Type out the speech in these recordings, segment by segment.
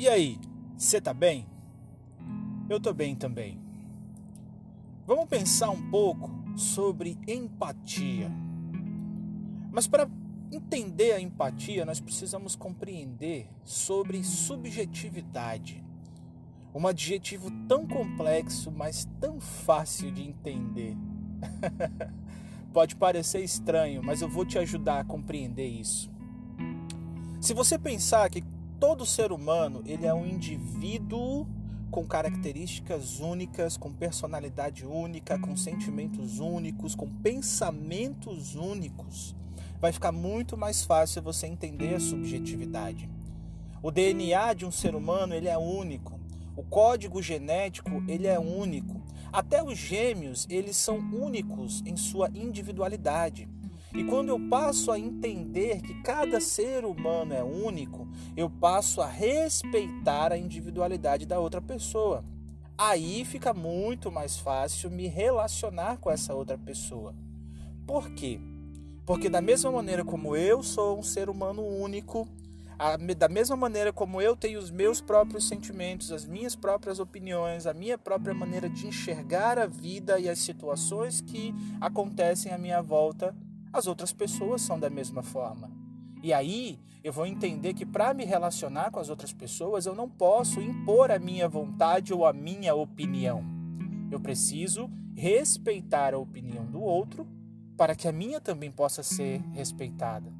E aí, você tá bem? Eu tô bem também. Vamos pensar um pouco sobre empatia. Mas para entender a empatia, nós precisamos compreender sobre subjetividade. Um adjetivo tão complexo, mas tão fácil de entender. Pode parecer estranho, mas eu vou te ajudar a compreender isso. Se você pensar que todo ser humano ele é um indivíduo com características únicas, com personalidade única, com sentimentos únicos, com pensamentos únicos, vai ficar muito mais fácil você entender a subjetividade. O DNA de um ser humano ele é único. O código genético ele é único. Até os gêmeos, eles são únicos em sua individualidade. E quando eu passo a entender que cada ser humano é único, eu passo a respeitar a individualidade da outra pessoa. Aí fica muito mais fácil me relacionar com essa outra pessoa. Por quê? Porque da mesma maneira como eu sou um ser humano único, da mesma maneira como eu tenho os meus próprios sentimentos, as minhas próprias opiniões, a minha própria maneira de enxergar a vida e as situações que acontecem à minha volta, as outras pessoas são da mesma forma. E aí eu vou entender que para me relacionar com as outras pessoas eu não posso impor a minha vontade ou a minha opinião. Eu preciso respeitar a opinião do outro para que a minha também possa ser respeitada.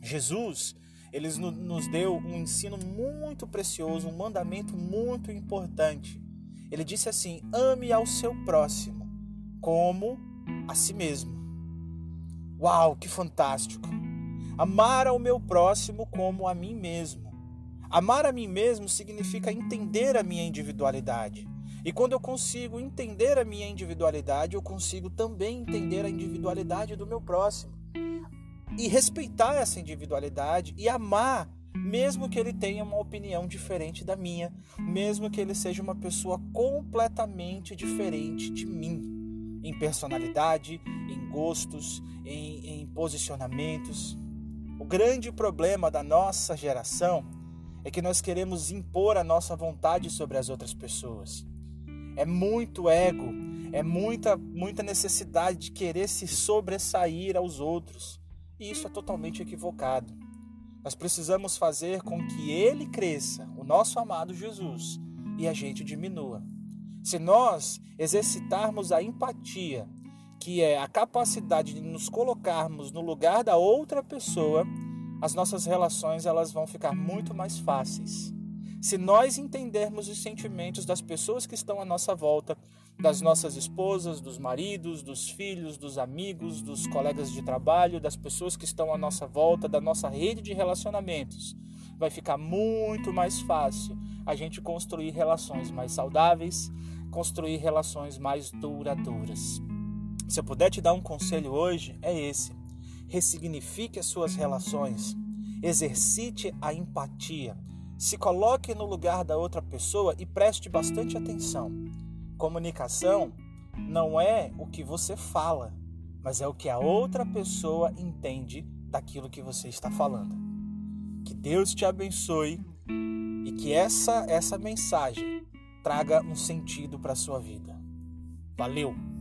Jesus, ele nos deu um ensino muito precioso, um mandamento muito importante. Ele disse assim: ame ao seu próximo como a si mesmo. Uau, que fantástico! Amar ao meu próximo como a mim mesmo. Amar a mim mesmo significa entender a minha individualidade. E quando eu consigo entender a minha individualidade, eu consigo também entender a individualidade do meu próximo e respeitar essa individualidade e amar, mesmo que ele tenha uma opinião diferente da minha, mesmo que ele seja uma pessoa completamente diferente de mim, em personalidade, em gostos, em, em posicionamentos. O grande problema da nossa geração é que nós queremos impor a nossa vontade sobre as outras pessoas. É muito ego, é muita, muita necessidade de querer se sobressair aos outros. E isso é totalmente equivocado. Nós precisamos fazer com que ele cresça, o nosso amado Jesus, e a gente diminua. Se nós exercitarmos a empatia, que é a capacidade de nos colocarmos no lugar da outra pessoa, as nossas relações elas vão ficar muito mais fáceis. Se nós entendermos os sentimentos das pessoas que estão à nossa volta, das nossas esposas, dos maridos, dos filhos, dos amigos, dos colegas de trabalho, das pessoas que estão à nossa volta, da nossa rede de relacionamentos, vai ficar muito mais fácil a gente construir relações mais saudáveis, construir relações mais duradouras. Se eu puder te dar um conselho hoje, é esse: ressignifique as suas relações, exercite a empatia se coloque no lugar da outra pessoa e preste bastante atenção. Comunicação não é o que você fala, mas é o que a outra pessoa entende daquilo que você está falando. Que Deus te abençoe e que essa essa mensagem traga um sentido para a sua vida. Valeu!